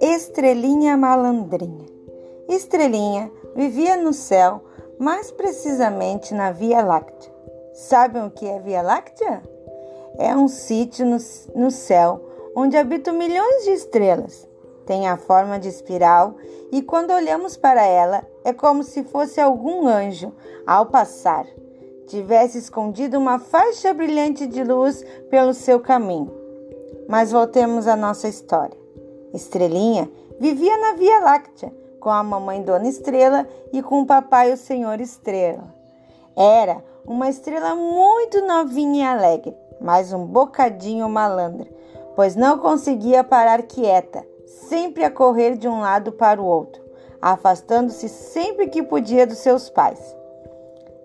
Estrelinha Malandrinha. Estrelinha vivia no céu, mais precisamente na Via Láctea. Sabem o que é Via Láctea? É um sítio no, no céu onde habitam milhões de estrelas. Tem a forma de espiral e quando olhamos para ela é como se fosse algum anjo, ao passar, tivesse escondido uma faixa brilhante de luz pelo seu caminho. Mas voltemos à nossa história. Estrelinha vivia na Via Láctea com a mamãe Dona Estrela e com o papai o Senhor Estrela. Era uma estrela muito novinha e alegre, mas um bocadinho malandra, pois não conseguia parar quieta, sempre a correr de um lado para o outro, afastando-se sempre que podia dos seus pais.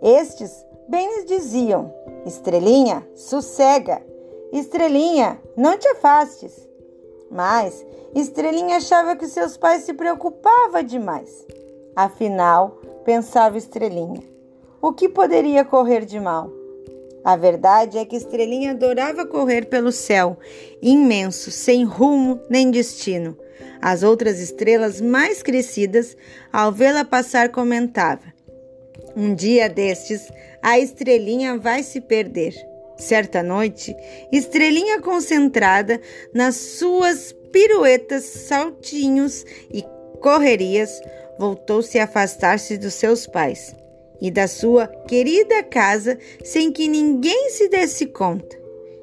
Estes bem lhes diziam: Estrelinha, sossega! Estrelinha, não te afastes! Mas Estrelinha achava que seus pais se preocupavam demais. Afinal, pensava Estrelinha, o que poderia correr de mal? A verdade é que Estrelinha adorava correr pelo céu, imenso, sem rumo nem destino. As outras estrelas mais crescidas, ao vê-la passar, comentava: Um dia destes, a estrelinha vai se perder. Certa noite, Estrelinha concentrada nas suas piruetas, saltinhos e correrias, voltou-se a afastar-se dos seus pais e da sua querida casa sem que ninguém se desse conta.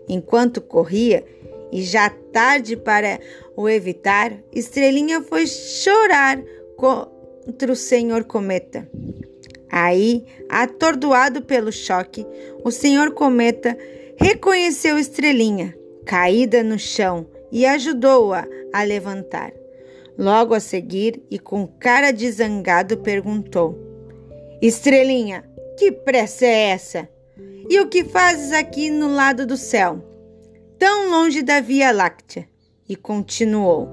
Enquanto corria, e já tarde para o evitar, Estrelinha foi chorar contra o senhor Cometa. Aí, atordoado pelo choque, o senhor Cometa reconheceu Estrelinha, caída no chão, e ajudou-a a levantar. Logo a seguir, e com cara de zangado, perguntou: Estrelinha, que pressa é essa? E o que fazes aqui no lado do céu, tão longe da Via Láctea? E continuou: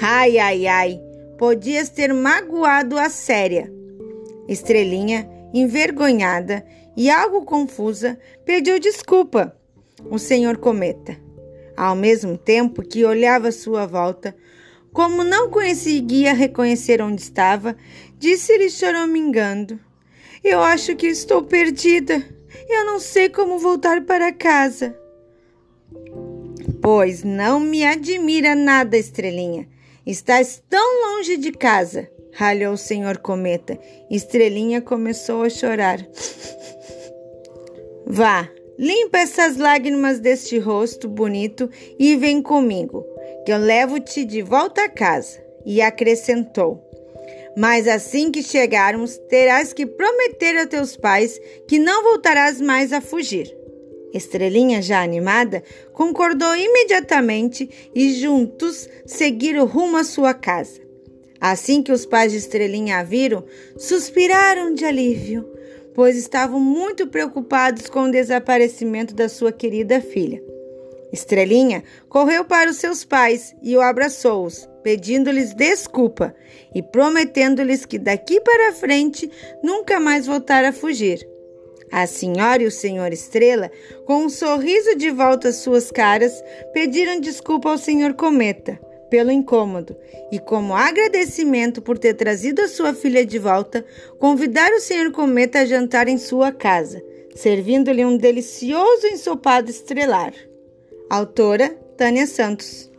Ai, ai, ai, podias ter magoado a séria. Estrelinha, envergonhada e algo confusa, pediu desculpa. O senhor Cometa ao mesmo tempo que olhava à sua volta, como não conseguia reconhecer onde estava, disse-lhe choramingando: Eu acho que estou perdida. Eu não sei como voltar para casa. Pois não me admira nada, estrelinha. Estás tão longe de casa, ralhou o senhor Cometa. Estrelinha começou a chorar. Vá, Limpa essas lágrimas deste rosto bonito e vem comigo, que eu levo-te de volta a casa. E acrescentou: Mas assim que chegarmos, terás que prometer a teus pais que não voltarás mais a fugir. Estrelinha, já animada, concordou imediatamente e juntos seguiram rumo à sua casa. Assim que os pais de Estrelinha a viram, suspiraram de alívio pois estavam muito preocupados com o desaparecimento da sua querida filha. Estrelinha correu para os seus pais e o abraçou-os, pedindo-lhes desculpa e prometendo-lhes que daqui para frente nunca mais voltara a fugir. A senhora e o senhor Estrela, com um sorriso de volta às suas caras, pediram desculpa ao senhor Cometa pelo incômodo e, como agradecimento por ter trazido a sua filha de volta, convidar o Senhor Cometa a jantar em sua casa, servindo-lhe um delicioso ensopado estrelar. Autora Tânia Santos.